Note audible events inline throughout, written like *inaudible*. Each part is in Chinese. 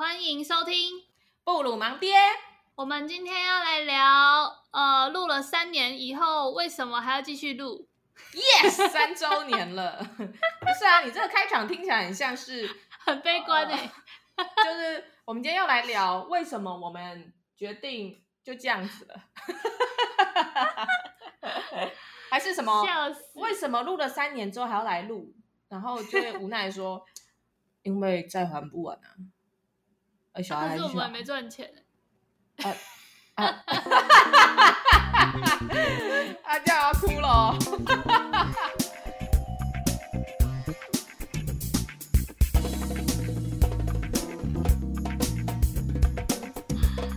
欢迎收听布鲁芒爹。我们今天要来聊，呃，录了三年以后，为什么还要继续录？Yes，三周年了。*laughs* 不是啊，你这个开场听起来很像是很悲观哎、呃。就是我们今天要来聊，为什么我们决定就这样子了？*laughs* 还是什么？笑死！为什么录了三年之后还要来录？然后就会无奈说，*laughs* 因为债还不完啊。而小孩还可是我们没赚钱。啊 *laughs* 啊！*laughs* 阿娇要哭了。*laughs*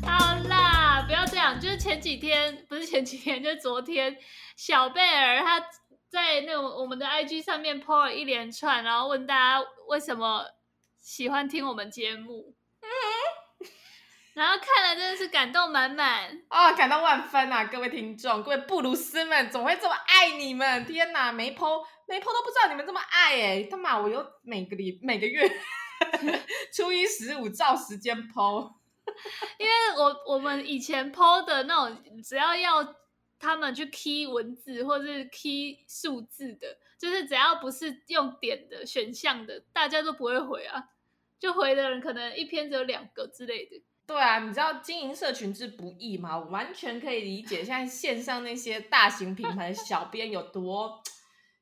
好啦，不要这样。就是前几天，不是前几天，就是昨天，小贝儿他。在那种我们的 IG 上面 po 了一连串，然后问大家为什么喜欢听我们节目，嗯、*laughs* 然后看了真的是感动满满啊、哦，感动万分啊！各位听众，各位布鲁斯们，怎么会这么爱你们？天哪，没 po 没 po 都不知道你们这么爱哎！他妈，我有每个礼每个月 *laughs* 初一十五照时间 po，*laughs* 因为我我们以前 po 的那种，只要要。他们去 key 文字或者是 key 数字的，就是只要不是用点的选项的，大家都不会回啊。就回的人可能一篇只有两个之类的。对啊，你知道经营社群之不易吗？我完全可以理解。现在线上那些大型品牌的小编有多，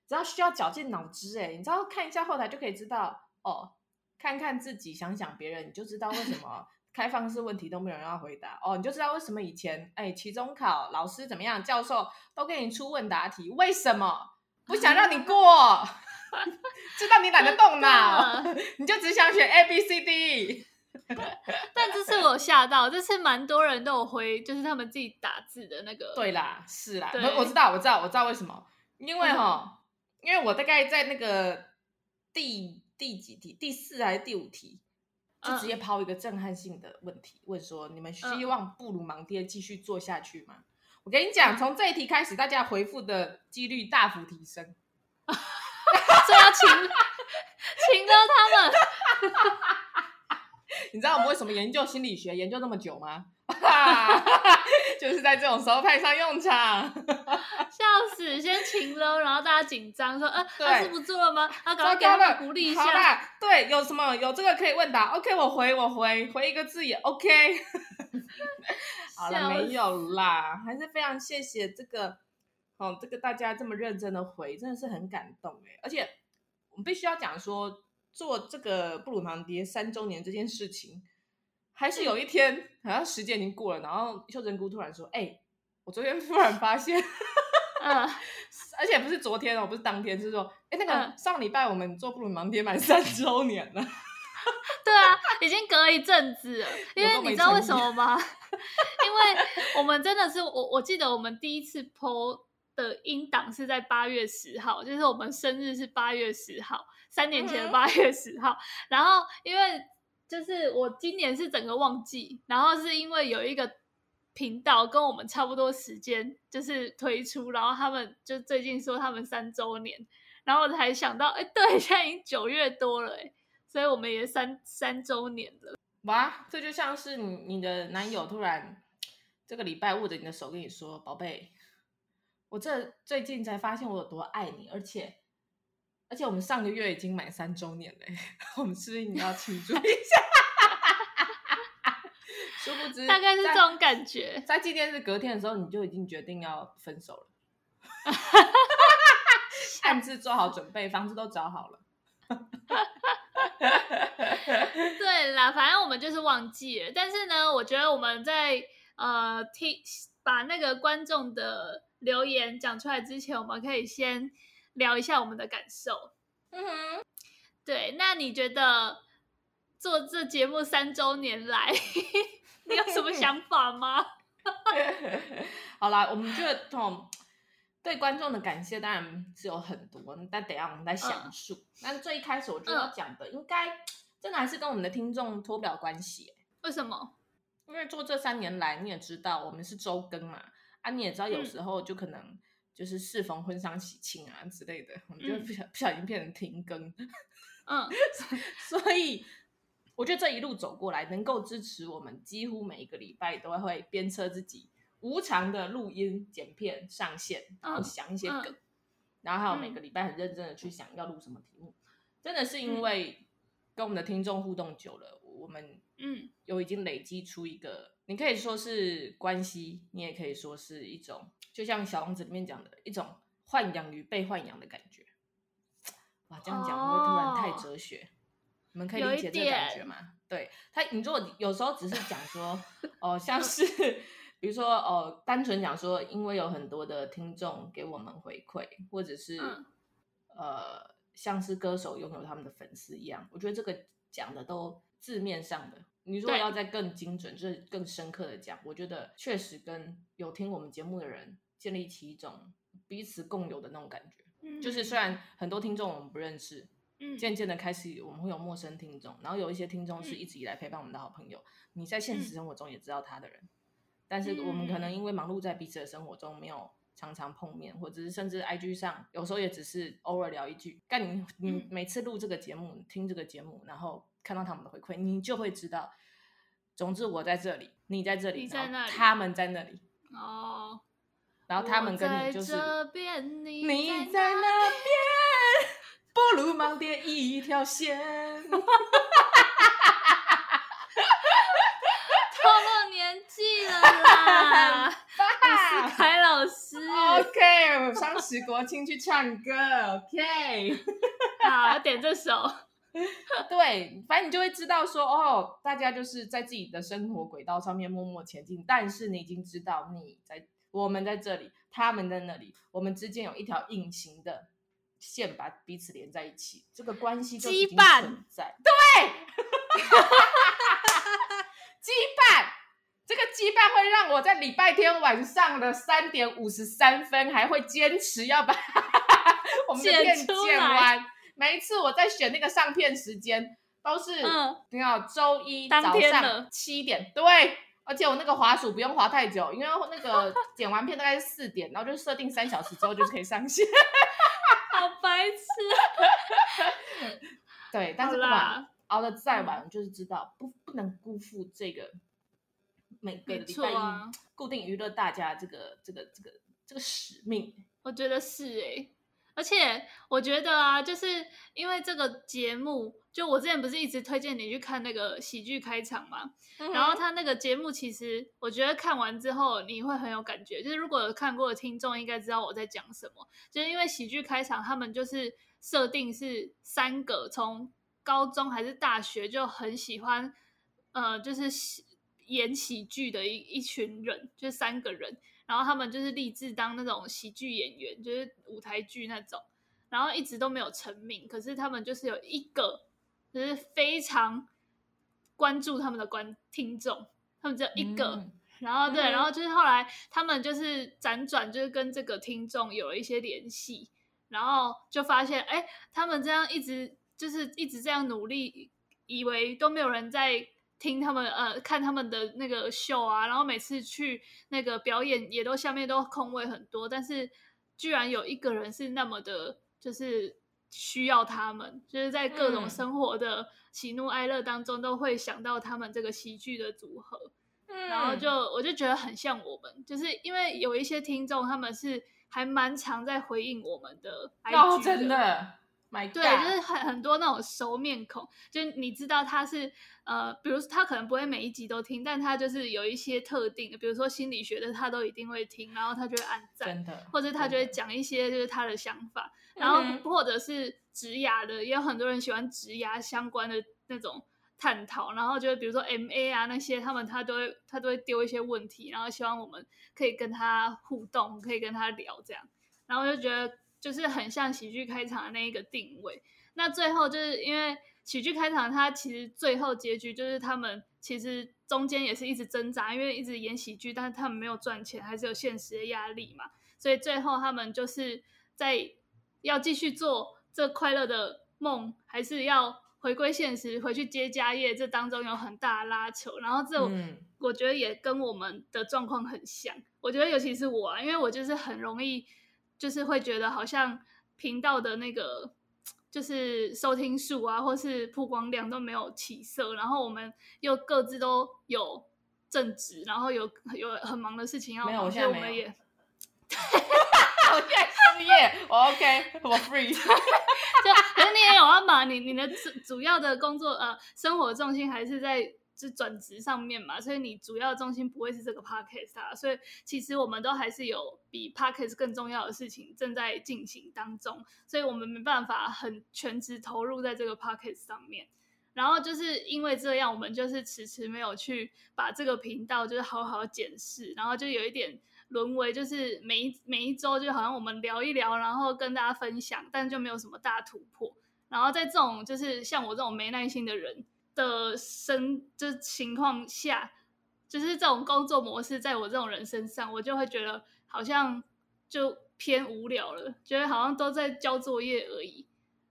只要需要绞尽脑汁哎，你知道看一下后台就可以知道哦，看看自己，想想别人，你就知道为什么。*laughs* 开放式问题都没有人要回答哦，你就知道为什么以前哎，期中考老师怎么样，教授都给你出问答题，为什么不想让你过？*laughs* 知道你懒得动脑，你就只想选 A B C D。*laughs* 但这次我吓到，这次蛮多人都有回，就是他们自己打字的那个。对啦，是啦，我我知道，我知道，我知道为什么，因为哈，因为我大概在那个第第几题，第四还是第五题。就直接抛一个震撼性的问题，问说：你们希望布鲁芒爹继续做下去吗？我跟你讲，从这一题开始，大家回复的几率大幅提升。*laughs* 所以要请请了他们。*laughs* 你知道我们为什么研究心理学研究那么久吗？*laughs* 就是在这种时候派上用场，笑死！先停了，然后大家紧张说：“呃，他是不做了吗？”他赶快给他们鼓励一下。好啦，对，有什么有这个可以问答？OK，我回我回回一个字也 OK。好了，没有啦，还是非常谢谢这个，哦，这个大家这么认真的回，真的是很感动哎！而且我们必须要讲说，做这个布鲁芒爹三周年这件事情。还是有一天，好像时间已经过了，然后秀珍姑突然说：“哎、欸，我昨天突然发现，嗯，*laughs* 而且不是昨天哦，不是当天，是说，哎、欸，那个上礼拜我们做布鲁芒爹满三周年了。*laughs* 对啊，已经隔了一阵子了，因为你知道为什么吗？*laughs* 因为我们真的是我，我记得我们第一次 po 的音档是在八月十号，就是我们生日是八月十号，三年前的八月十号，嗯、然后因为。就是我今年是整个旺季，然后是因为有一个频道跟我们差不多时间就是推出，然后他们就最近说他们三周年，然后我才想到，哎，对，现在已经九月多了，哎，所以我们也三三周年了。哇，这就像是你你的男友突然这个礼拜握着你的手跟你说，宝贝，我这最近才发现我有多爱你，而且。而且我们上个月已经满三周年了，*laughs* 我们是不是你要庆祝一下？*laughs* 殊不知，大概是这种感觉。在纪念日隔天的时候，你就已经决定要分手了，*laughs* 暗自做好准备，房子都找好了。对啦，反正我们就是忘记了。但是呢，我觉得我们在呃听把那个观众的留言讲出来之前，我们可以先。聊一下我们的感受，嗯哼，对，那你觉得做这节目三周年来，你有什么 *laughs* 想法吗？*laughs* 好啦，我们觉得从对观众的感谢当然是有很多，但等一下我们再详述。嗯、但最一开始我觉得要讲的，应该真的还是跟我们的听众脱不了关系。为什么？因为做这三年来，你也知道我们是周更嘛，啊，你也知道有时候就可能。嗯就是适逢婚丧喜庆啊之类的，我们就不小不小心变成停更，嗯，*laughs* 所以我觉得这一路走过来，能够支持我们，几乎每一个礼拜都会鞭策自己，无偿的录音、剪片、上线，然后想一些梗，嗯、然后还有每个礼拜很认真的去想要录什么题目，嗯、真的是因为跟我们的听众互动久了，我们嗯。有已经累积出一个，你可以说是关系，你也可以说是一种，就像小王子里面讲的一种豢养与被豢养的感觉。哇，这样讲会不会突然太哲学？哦、你们可以理解这个感觉吗？对他，你如果有时候只是讲说，哦、呃，像是比如说，哦、呃，单纯讲说，因为有很多的听众给我们回馈，或者是、嗯、呃，像是歌手拥有他们的粉丝一样，我觉得这个讲的都字面上的。你如果要再更精准，就是更深刻的讲，我觉得确实跟有听我们节目的人建立起一种彼此共有的那种感觉。就是虽然很多听众我们不认识，嗯，渐渐的开始我们会有陌生听众，然后有一些听众是一直以来陪伴我们的好朋友，你在现实生活中也知道他的人，但是我们可能因为忙碌在彼此的生活中，没有常常碰面，或者是甚至 IG 上有时候也只是偶尔聊一句。但你你每次录这个节目，听这个节目，然后看到他们的回馈，你就会知道，总之我在这里，你在这里，在那里，他们在那里哦。然后他们跟你就是，你在那边，不如盲点一条线。*laughs* 透露年纪了啦，*laughs* 我是凯老师。*laughs* OK，双十国庆去唱歌。OK，好，点这首。*laughs* 对，反正你就会知道说，哦，大家就是在自己的生活轨道上面默默前进，但是你已经知道你在。我们在这里，他们在那里，我们之间有一条隐形的线把彼此连在一起，这个关系就已经存在。羁对，*laughs* 羁绊，这个羁绊会让我在礼拜天晚上的三点五十三分还会坚持要把 *laughs* 我们的片剪完。每一次我在选那个上片时间，都是你要周一早上七点，对。而且我那个滑鼠不用滑太久，因为那个 *laughs* 剪完片大概是四点，然后就设定三小时之后就可以上线。好 *laughs* 白痴。对，但是不管熬得再晚，就是知道不不能辜负这个每个礼拜一固定娱乐大家这个这个这个这个使命。我觉得是哎、欸。而且我觉得啊，就是因为这个节目，就我之前不是一直推荐你去看那个喜剧开场嘛，嗯、然后他那个节目其实我觉得看完之后你会很有感觉，就是如果有看过的听众应该知道我在讲什么，就是因为喜剧开场他们就是设定是三个从高中还是大学就很喜欢，呃，就是演喜剧的一一群人，就是三个人。然后他们就是立志当那种喜剧演员，就是舞台剧那种，然后一直都没有成名。可是他们就是有一个，就是非常关注他们的观听众，他们只有一个。嗯、然后对，嗯、然后就是后来他们就是辗转，就是跟这个听众有了一些联系，然后就发现，哎，他们这样一直就是一直这样努力，以为都没有人在。听他们呃，看他们的那个秀啊，然后每次去那个表演也都下面都空位很多，但是居然有一个人是那么的，就是需要他们，就是在各种生活的喜怒哀乐当中都会想到他们这个喜剧的组合，嗯、然后就我就觉得很像我们，就是因为有一些听众他们是还蛮常在回应我们的 IG 的，哦，真的。My 对，就是很很多那种熟面孔，就是你知道他是呃，比如他可能不会每一集都听，但他就是有一些特定的，比如说心理学的，他都一定会听，然后他就会按赞，真的，或者他就会讲一些就是他的想法，然后或者是职涯的，也有很多人喜欢职涯相关的那种探讨，然后就比如说 MA 啊那些，他们他都会他都会丢一些问题，然后希望我们可以跟他互动，可以跟他聊这样，然后就觉得。就是很像喜剧开场的那一个定位，那最后就是因为喜剧开场，它其实最后结局就是他们其实中间也是一直挣扎，因为一直演喜剧，但是他们没有赚钱，还是有现实的压力嘛，所以最后他们就是在要继续做这快乐的梦，还是要回归现实，回去接家业，这当中有很大的拉扯，然后这我觉得也跟我们的状况很像，我觉得尤其是我啊，因为我就是很容易。就是会觉得好像频道的那个就是收听数啊，或是曝光量都没有起色，然后我们又各自都有正职，然后有有很忙的事情要忙，所以我们也，*laughs* 我现在失业，我 OK，我 free，*laughs* 就可是你也有要忙，你你的主主要的工作呃生活重心还是在。是转职上面嘛，所以你主要重心不会是这个 podcast 啊，所以其实我们都还是有比 podcast 更重要的事情正在进行当中，所以我们没办法很全职投入在这个 podcast 上面。然后就是因为这样，我们就是迟迟没有去把这个频道就是好好检视，然后就有一点沦为就是每一每一周就好像我们聊一聊，然后跟大家分享，但就没有什么大突破。然后在这种就是像我这种没耐心的人。的生这情况下，就是这种工作模式，在我这种人身上，我就会觉得好像就偏无聊了，觉得好像都在交作业而已。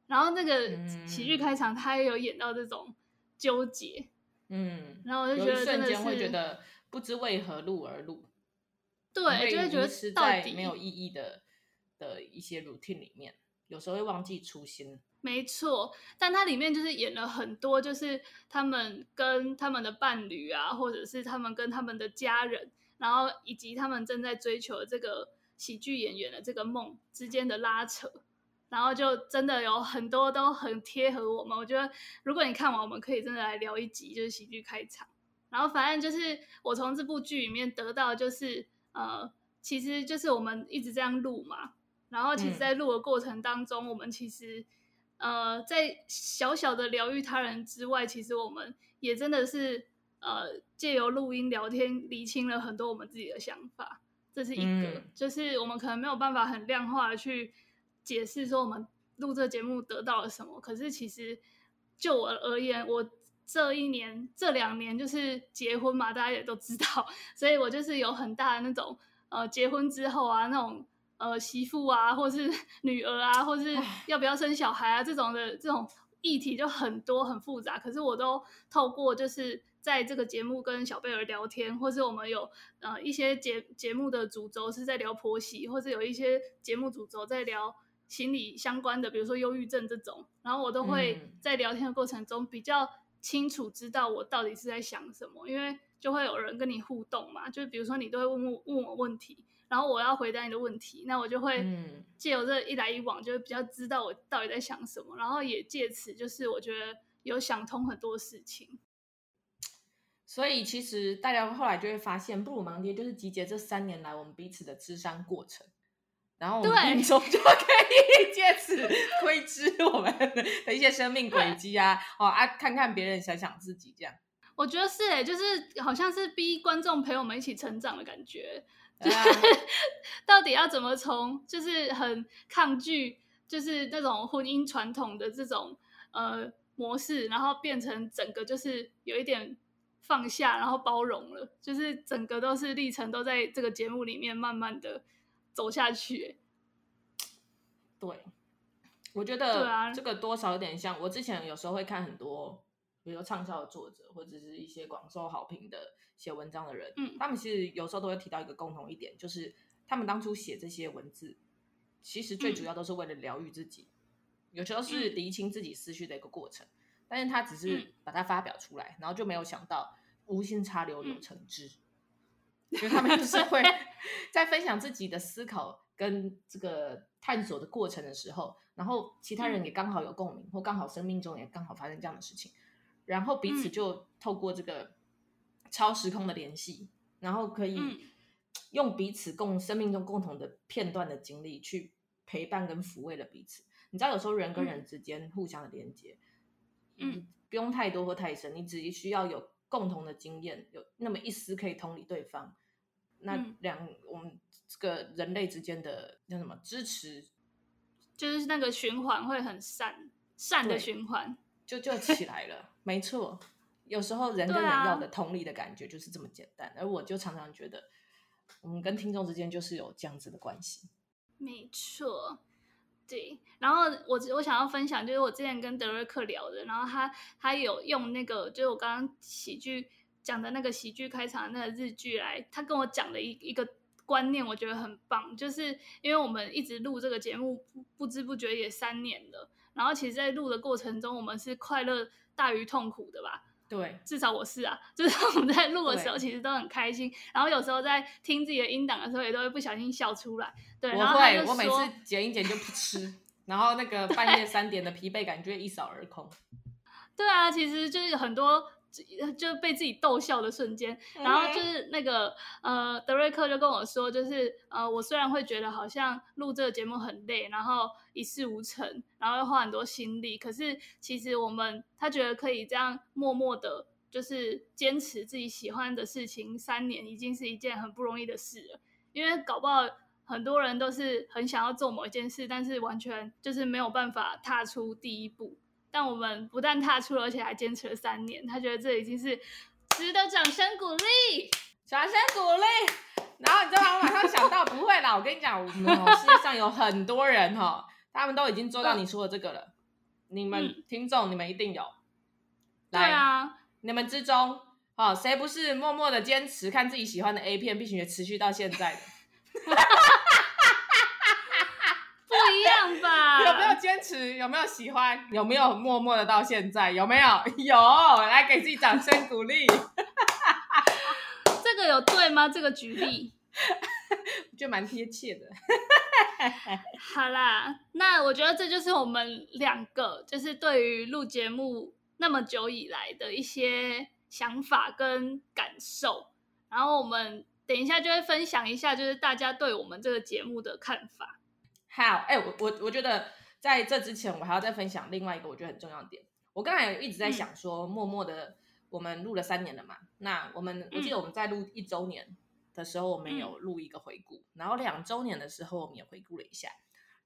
然后那个喜剧开场，他也有演到这种纠结，嗯，然后我就觉得瞬间会觉得不知为何录而录，对，就会觉得是在没有意义的的一些 routine 里面，有时候会忘记初心。没错，但它里面就是演了很多，就是他们跟他们的伴侣啊，或者是他们跟他们的家人，然后以及他们正在追求的这个喜剧演员的这个梦之间的拉扯，然后就真的有很多都很贴合我们。我觉得如果你看完，我们可以真的来聊一集，就是喜剧开场。然后反正就是我从这部剧里面得到，就是呃，其实就是我们一直这样录嘛，然后其实，在录的过程当中，嗯、我们其实。呃，在小小的疗愈他人之外，其实我们也真的是呃，借由录音聊天，理清了很多我们自己的想法。这是一个，嗯、就是我们可能没有办法很量化的去解释说我们录这节目得到了什么。可是其实就我而言，我这一年、这两年就是结婚嘛，大家也都知道，*laughs* 所以我就是有很大的那种呃，结婚之后啊那种。呃，媳妇啊，或是 *laughs* 女儿啊，或是要不要生小孩啊，这种的这种议题就很多很复杂。可是我都透过就是在这个节目跟小贝儿聊天，或是我们有呃一些节节目的主轴是在聊婆媳，或是有一些节目主轴在聊心理相关的，比如说忧郁症这种。然后我都会在聊天的过程中比较清楚知道我到底是在想什么，因为就会有人跟你互动嘛，就是比如说你都会问问问我问题。然后我要回答你的问题，那我就会借由这一来一往，就会比较知道我到底在想什么，然后也借此就是我觉得有想通很多事情。所以其实大家后来就会发现，布鲁盲爹就是集结这三年来我们彼此的智商过程，然后我们听众就可以 *laughs* 借此窥知我们的一些生命轨迹啊，哦啊，看看别人，想想自己这样。我觉得是诶，就是好像是逼观众陪我们一起成长的感觉。就是 *laughs* 到底要怎么从就是很抗拒就是那种婚姻传统的这种呃模式，然后变成整个就是有一点放下，然后包容了，就是整个都是历程都在这个节目里面慢慢的走下去。对，我觉得这个多少有点像我之前有时候会看很多，比如说畅销的作者或者是一些广受好评的。写文章的人，嗯，他们其实有时候都会提到一个共同一点，就是他们当初写这些文字，其实最主要都是为了疗愈自己，嗯、有时候是厘清自己思绪的一个过程，嗯、但是他只是把它发表出来，然后就没有想到无心插柳柳成枝，因为、嗯、他们就是会 *laughs* 在分享自己的思考跟这个探索的过程的时候，然后其他人也刚好有共鸣，或刚好生命中也刚好发生这样的事情，然后彼此就透过这个。超时空的联系，然后可以 *tsk* 用彼此共生命中共同的片段的经历去陪伴跟抚慰了彼此。你知道，有时候人跟人之间互相的连接，嗯，不用太多或太深，你只需要有共同的经验，有那么一丝可以同理对方，那两我们这个人类之间的叫什么支持，就是那个循环会很善善的循环，就就起来了，没错。有时候人跟人要的同理的感觉就是这么简单，啊、而我就常常觉得，我们跟听众之间就是有这样子的关系。没错，对。然后我我想要分享，就是我之前跟德瑞克聊的，然后他他有用那个，就是我刚刚喜剧讲的那个喜剧开场的那个日剧来，他跟我讲的一一个观念，我觉得很棒，就是因为我们一直录这个节目，不不知不觉也三年了。然后其实，在录的过程中，我们是快乐大于痛苦的吧？对，至少我是啊，就是我们在录的时候，其实都很开心。然后有时候在听自己的音档的时候，也都会不小心笑出来。对，然后我每次剪一剪就不吃，然后那个半夜三点的疲惫感就会一扫而空。*laughs* 对啊，其实就是很多。就是被自己逗笑的瞬间，然后就是那个呃，德瑞克就跟我说，就是呃，我虽然会觉得好像录这个节目很累，然后一事无成，然后要花很多心力，可是其实我们他觉得可以这样默默的，就是坚持自己喜欢的事情三年，已经是一件很不容易的事了。因为搞不好很多人都是很想要做某一件事，但是完全就是没有办法踏出第一步。但我们不但踏出了，而且还坚持了三年。他觉得这已经是值得掌声鼓励，掌声鼓励。然后你知道吗？我马上想到，不会啦，我跟你讲，我们 *laughs* 世界上有很多人哈，他们都已经做到你说的这个了。嗯、你们听众，你们一定有。来对啊，你们之中，哦，谁不是默默的坚持看自己喜欢的 A 片，并且持续到现在的？*laughs* 一样吧？*laughs* 有没有坚持？有没有喜欢？有没有默默的到现在？有没有？*laughs* 有，来给自己掌声鼓励。*laughs* 这个有对吗？这个举例，我觉得蛮贴切的。好啦，那我觉得这就是我们两个，就是对于录节目那么久以来的一些想法跟感受。然后我们等一下就会分享一下，就是大家对我们这个节目的看法。好，哎，我我我觉得在这之前，我还要再分享另外一个我觉得很重要的点。我刚才一直在想说，默默的我们录了三年了嘛，那我们我记得我们在录一周年的时候，我们有录一个回顾，然后两周年的时候我们也回顾了一下，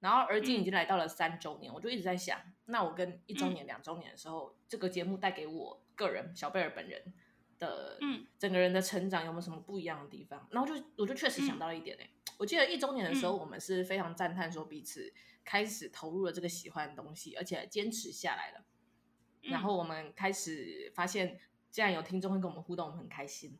然后而今已经来到了三周年，我就一直在想，那我跟一周年、两周年的时候，这个节目带给我个人小贝尔本人的，嗯，整个人的成长有没有什么不一样的地方？然后就我就确实想到了一点哎。我记得一周年的时候，我们是非常赞叹说彼此开始投入了这个喜欢的东西，而且坚持下来了。然后我们开始发现，既然有听众会跟我们互动，我们很开心。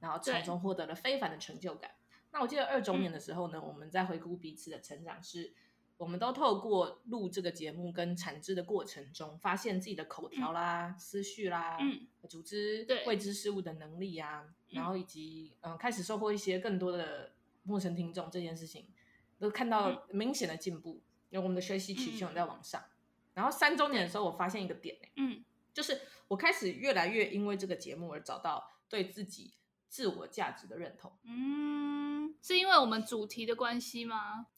然后从中获得了非凡的成就感。那我记得二周年的时候呢，我们在回顾彼此的成长，是我们都透过录这个节目跟产制的过程中，发现自己的口条啦、思绪啦、组织未知事物的能力啊，然后以及嗯，开始收获一些更多的。陌生听众这件事情，都看到明显的进步，因为我们的学习曲线在往上。嗯、然后三周年的时候，我发现一个点，嗯，就是我开始越来越因为这个节目而找到对自己自我价值的认同。嗯，是因为我们主题的关系吗？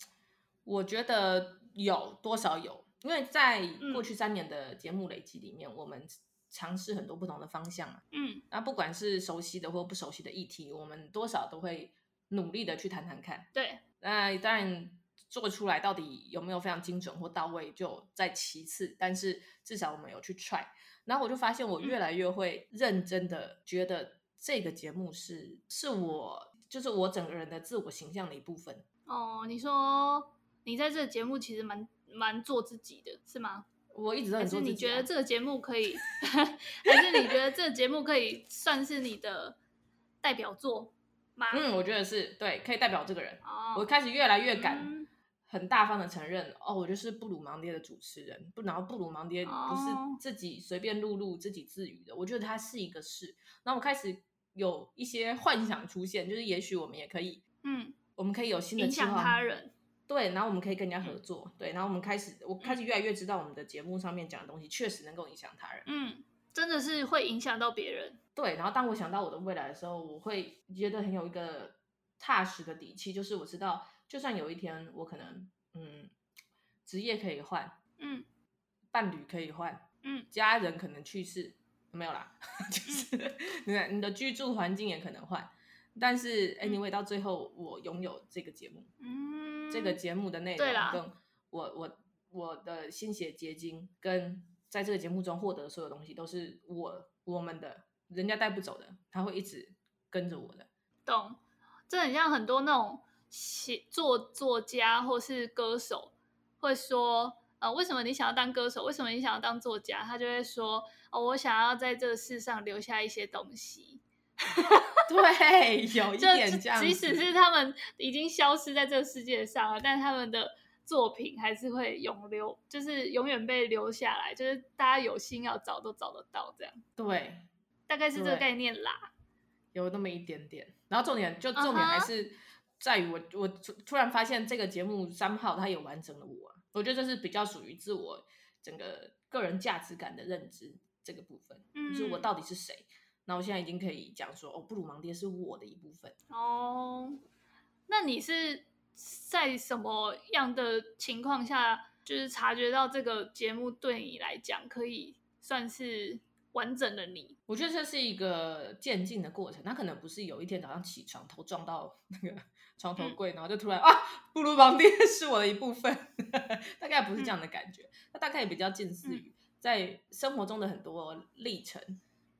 我觉得有多少有，因为在过去三年的节目累积里面，嗯、我们尝试很多不同的方向，嗯，那不管是熟悉的或不熟悉的议题，我们多少都会。努力的去谈谈看，对，那当然做出来到底有没有非常精准或到位，就在其次。但是至少我们有去 try，然后我就发现我越来越会认真的觉得这个节目是是我就是我整个人的自我形象的一部分。哦，你说你在这个节目其实蛮蛮做自己的，是吗？我一直都很做自己啊。还是你觉得这个节目可以，*laughs* 还是你觉得这个节目可以算是你的代表作吗？嗯，我觉得是对，可以代表这个人。Oh, 我开始越来越敢，很大方的承认，嗯、哦，我就是布鲁芒爹的主持人。不，然后布鲁芒爹不是自己随便录录、自己自娱的。我觉得他是一个事。然后我开始有一些幻想出现，就是也许我们也可以，嗯，我们可以有新的影响他人。对，然后我们可以跟人家合作。嗯、对，然后我们开始，我开始越来越知道我们的节目上面讲的东西确实能够影响他人。嗯。真的是会影响到别人，对。然后当我想到我的未来的时候，我会觉得很有一个踏实的底气，就是我知道，就算有一天我可能，嗯，职业可以换，嗯，伴侣可以换，嗯，家人可能去世，没有啦，*laughs* 就是你看你的居住环境也可能换，但是 anyway 到最后我拥有这个节目，嗯，这个节目的内容跟我我我的心血结晶跟。在这个节目中获得的所有东西都是我我们的，人家带不走的，他会一直跟着我的。懂，这很像很多那种写作作家或是歌手会说，呃，为什么你想要当歌手？为什么你想要当作家？他就会说，哦，我想要在这个世上留下一些东西。*laughs* 对，有一点这样。即使是他们已经消失在这个世界上了，但他们的作品还是会永留，就是永远被留下来，就是大家有心要找都找得到这样。对，大概是这个概念啦。有那么一点点，然后重点就重点还是在于我、uh-huh. 我突然发现这个节目三号它也完成了我，我觉得这是比较属于自我整个个人价值感的认知这个部分，嗯、就是我到底是谁。那我现在已经可以讲说，哦，布鲁芒爹是我的一部分。哦，那你是在什么样的情况下，就是察觉到这个节目对你来讲可以算是完整的你？我觉得这是一个渐进的过程，他可能不是有一天早上起床头撞到 *laughs* 那个床头柜，嗯、然后就突然啊，布鲁芒爹 *laughs* 是我的一部分，大概不是这样的感觉。那、嗯、大概也比较近似于在生活中的很多历程。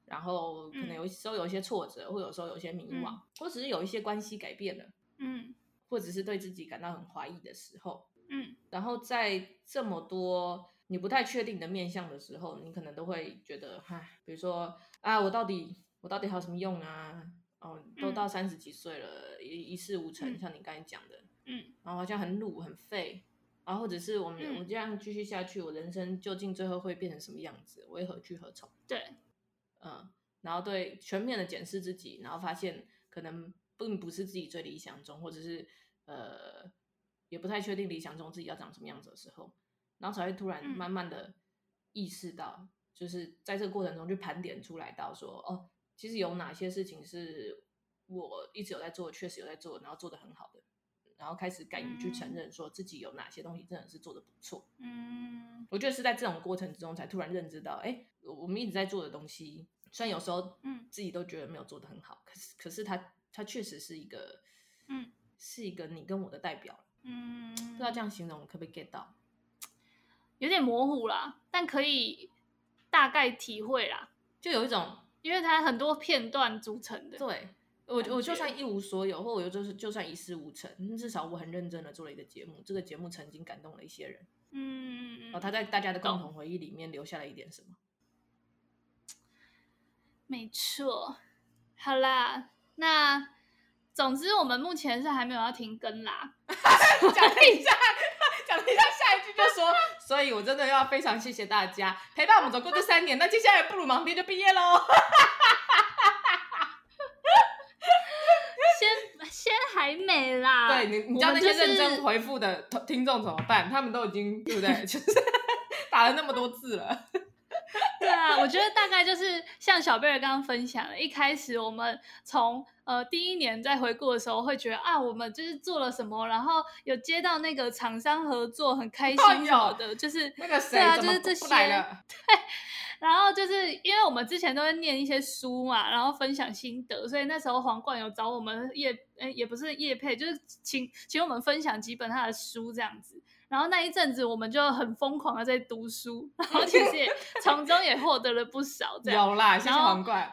然后可能有时候有一些挫折，嗯、或有时候有一些迷惘，嗯、或者是有一些关系改变了，嗯，或者是对自己感到很怀疑的时候，嗯，然后在这么多你不太确定的面向的时候，你可能都会觉得，唉，比如说啊，我到底我到底还有什么用啊？哦，都到三十几岁了，一一事无成，嗯、像你刚才讲的，嗯，然后好像很鲁很废，然后或者是我们、嗯、我这样继续下去，我人生究竟最后会变成什么样子？我会何去何从？对。嗯，然后对全面的检视自己，然后发现可能并不是自己最理想中，或者是呃，也不太确定理想中自己要长什么样子的时候，然后才会突然慢慢的意识到，嗯、就是在这个过程中去盘点出来到说，哦，其实有哪些事情是我一直有在做，确实有在做，然后做的很好的，然后开始敢于去承认说自己有哪些东西真的是做的不错。嗯，我觉得是在这种过程之中才突然认知到，哎。我们一直在做的东西，虽然有时候嗯自己都觉得没有做的很好，嗯、可是可是它它确实是一个嗯是一个你跟我的代表，嗯，不知道这样形容可不可以 get 到？有点模糊啦，但可以大概体会啦，就有一种，因为它很多片段组成的。对，我我就算一无所有，或我就是就算一事无成，至少我很认真的做了一个节目，这个节目曾经感动了一些人，嗯，然后他在大家的共同回忆里面留下了一点什么。没错，好啦，那总之我们目前是还没有要停更啦。*laughs* 讲一下，讲一下，下一句就说，所以我真的要非常谢谢大家陪伴我们走过这三年。那接下来布鲁芒爹就毕业喽。*laughs* 先先还没啦。对你，你叫那些认真回复的听众怎么办？他们都已经对不对？*laughs* 就是打了那么多字了。对啊，我觉得大概就是像小贝儿刚刚分享的，一开始我们从呃第一年在回顾的时候，会觉得啊，我们就是做了什么，然后有接到那个厂商合作，很开心什么的，就是那个谁对啊，就是这些。*laughs* 对，然后就是因为我们之前都会念一些书嘛，然后分享心得，所以那时候皇冠有找我们叶，哎，也不是叶配，就是请请我们分享几本他的书这样子。然后那一阵子，我们就很疯狂的在读书，然后其实也 *laughs* 从中也获得了不少。这样有啦，谢谢皇冠。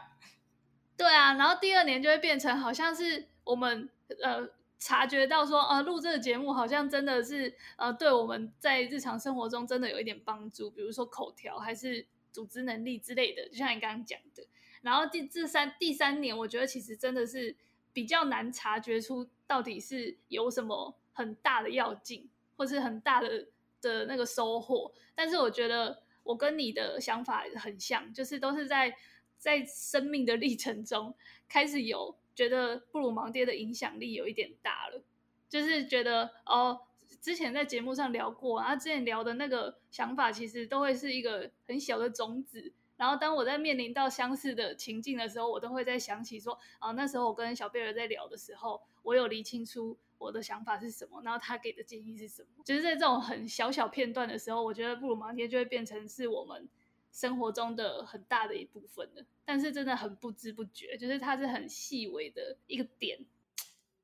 对啊，然后第二年就会变成好像是我们呃察觉到说，呃录这个节目好像真的是呃对我们在日常生活中真的有一点帮助，比如说口条还是组织能力之类的，就像你刚刚讲的。然后第这三第三年，我觉得其实真的是比较难察觉出到底是有什么很大的要紧。或是很大的的那个收获，但是我觉得我跟你的想法很像，就是都是在在生命的历程中开始有觉得布鲁芒爹的影响力有一点大了，就是觉得哦，之前在节目上聊过，然后之前聊的那个想法其实都会是一个很小的种子，然后当我在面临到相似的情境的时候，我都会在想起说，啊，那时候我跟小贝儿在聊的时候，我有理清楚。我的想法是什么？然后他给的建议是什么？就是在这种很小小片段的时候，我觉得布鲁芒爹就会变成是我们生活中的很大的一部分了。但是真的很不知不觉，就是它是很细微的一个点。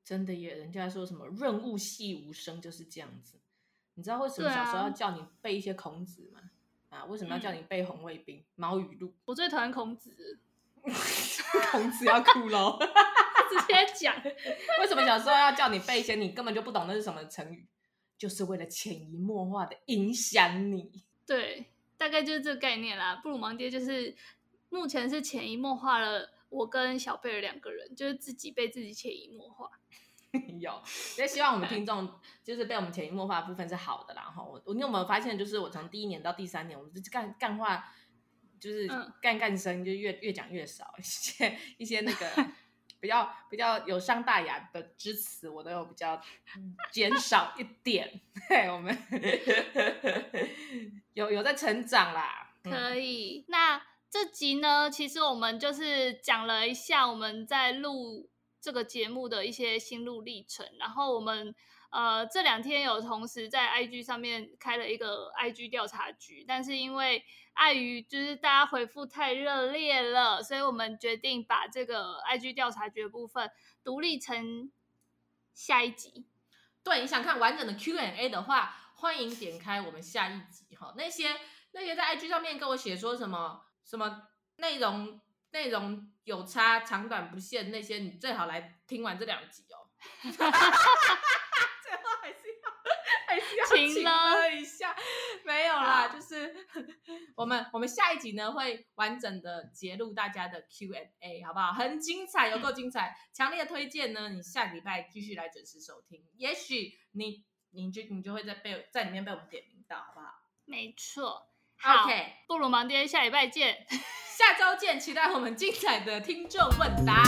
真的耶，人家说什么“润物细无声”就是这样子。你知道为什么小时候要叫你背一些孔子吗？啊，啊，为什么要叫你背《红卫兵》嗯、《毛语录》？我最讨厌孔子，*laughs* 孔子要哭了。*laughs* 直接讲，为什么小时候要叫你背一些你根本就不懂那是什么成语？就是为了潜移默化的影响你。对，大概就是这个概念啦。布鲁芒爹就是目前是潜移默化了我跟小贝尔两个人，就是自己被自己潜移默化。*laughs* 有，也希望我们听众就是被我们潜移默化的部分是好的啦。哈，我我你有没有发现，就是我从第一年到第三年，我们干干话就是干干声就越越讲越少，一些一些那个比较比较有伤大雅的支词，我都有比较减少一点。对，我们 *laughs* 有有在成长啦。可以，那这集呢，其实我们就是讲了一下我们在录。这个节目的一些心路历程，然后我们呃这两天有同时在 IG 上面开了一个 IG 调查局，但是因为碍于就是大家回复太热烈了，所以我们决定把这个 IG 调查局的部分独立成下一集。对，你想看完整的 Q&A 的话，欢迎点开我们下一集哈。那些那些在 IG 上面跟我写说什么什么内容。内容有差，长短不限，那些你最好来听完这两集哦。哈哈哈哈哈 *laughs* 最后还是要还是要请了一下，没有啦，就是 *laughs* 我们我们下一集呢会完整的揭露大家的 Q&A，好不好？很精彩，有够精彩，强烈推荐呢。你下礼拜继续来准时收听，也许你你就你就会在被在里面被我们点名到，好不好？没错。，Okay. 布鲁芒爹，下礼拜见。*laughs* 下周见，期待我们精彩的听众问答。